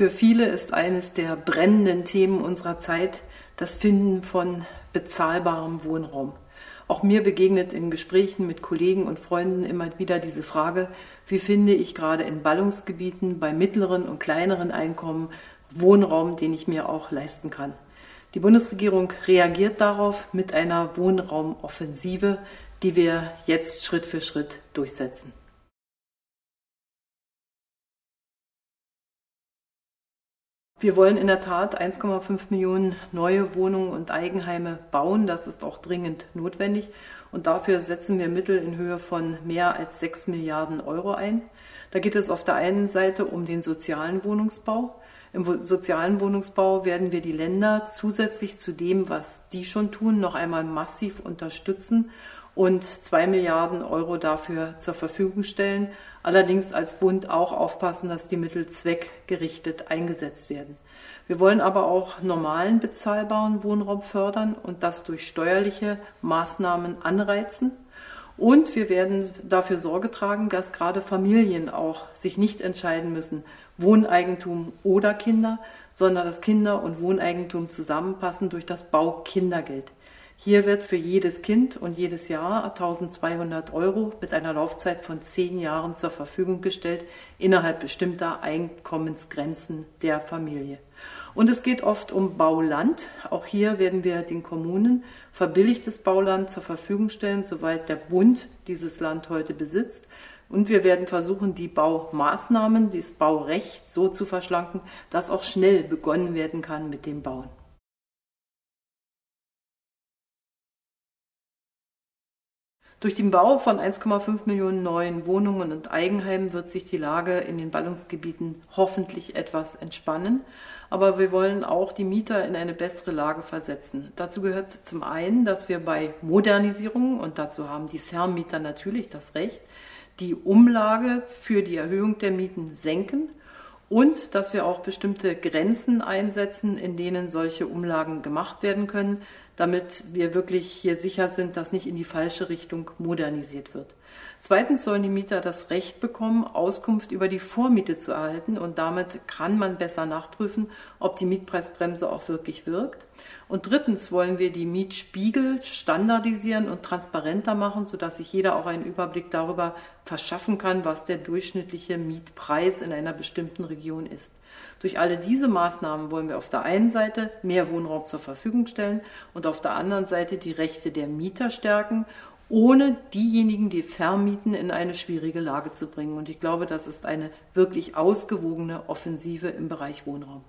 Für viele ist eines der brennenden Themen unserer Zeit das Finden von bezahlbarem Wohnraum. Auch mir begegnet in Gesprächen mit Kollegen und Freunden immer wieder diese Frage, wie finde ich gerade in Ballungsgebieten bei mittleren und kleineren Einkommen Wohnraum, den ich mir auch leisten kann. Die Bundesregierung reagiert darauf mit einer Wohnraumoffensive, die wir jetzt Schritt für Schritt durchsetzen. Wir wollen in der Tat 1,5 Millionen neue Wohnungen und Eigenheime bauen. Das ist auch dringend notwendig. Und dafür setzen wir Mittel in Höhe von mehr als 6 Milliarden Euro ein. Da geht es auf der einen Seite um den sozialen Wohnungsbau. Im sozialen Wohnungsbau werden wir die Länder zusätzlich zu dem, was die schon tun, noch einmal massiv unterstützen und zwei Milliarden Euro dafür zur Verfügung stellen. Allerdings als Bund auch aufpassen, dass die Mittel zweckgerichtet eingesetzt werden. Wir wollen aber auch normalen bezahlbaren Wohnraum fördern und das durch steuerliche Maßnahmen anreizen. Und wir werden dafür Sorge tragen, dass gerade Familien auch sich nicht entscheiden müssen, Wohneigentum oder Kinder, sondern dass Kinder und Wohneigentum zusammenpassen durch das Baukindergeld. Hier wird für jedes Kind und jedes Jahr 1200 Euro mit einer Laufzeit von zehn Jahren zur Verfügung gestellt, innerhalb bestimmter Einkommensgrenzen der Familie. Und es geht oft um Bauland. Auch hier werden wir den Kommunen verbilligtes Bauland zur Verfügung stellen, soweit der Bund dieses Land heute besitzt. Und wir werden versuchen, die Baumaßnahmen, das Baurecht so zu verschlanken, dass auch schnell begonnen werden kann mit dem Bauen. Durch den Bau von 1,5 Millionen neuen Wohnungen und Eigenheimen wird sich die Lage in den Ballungsgebieten hoffentlich etwas entspannen. Aber wir wollen auch die Mieter in eine bessere Lage versetzen. Dazu gehört zum einen, dass wir bei Modernisierungen, und dazu haben die Vermieter natürlich das Recht, die Umlage für die Erhöhung der Mieten senken und dass wir auch bestimmte Grenzen einsetzen, in denen solche Umlagen gemacht werden können, damit wir wirklich hier sicher sind, dass nicht in die falsche Richtung modernisiert wird. Zweitens sollen die Mieter das Recht bekommen, Auskunft über die Vormiete zu erhalten und damit kann man besser nachprüfen, ob die Mietpreisbremse auch wirklich wirkt. Und drittens wollen wir die Mietspiegel standardisieren und transparenter machen, sodass sich jeder auch einen Überblick darüber verschaffen kann, was der durchschnittliche Mietpreis in einer bestimmten Region ist. Durch alle diese Maßnahmen wollen wir auf der einen Seite mehr Wohnraum zur Verfügung stellen und auf der anderen Seite die Rechte der Mieter stärken ohne diejenigen, die vermieten, in eine schwierige Lage zu bringen. Und ich glaube, das ist eine wirklich ausgewogene Offensive im Bereich Wohnraum.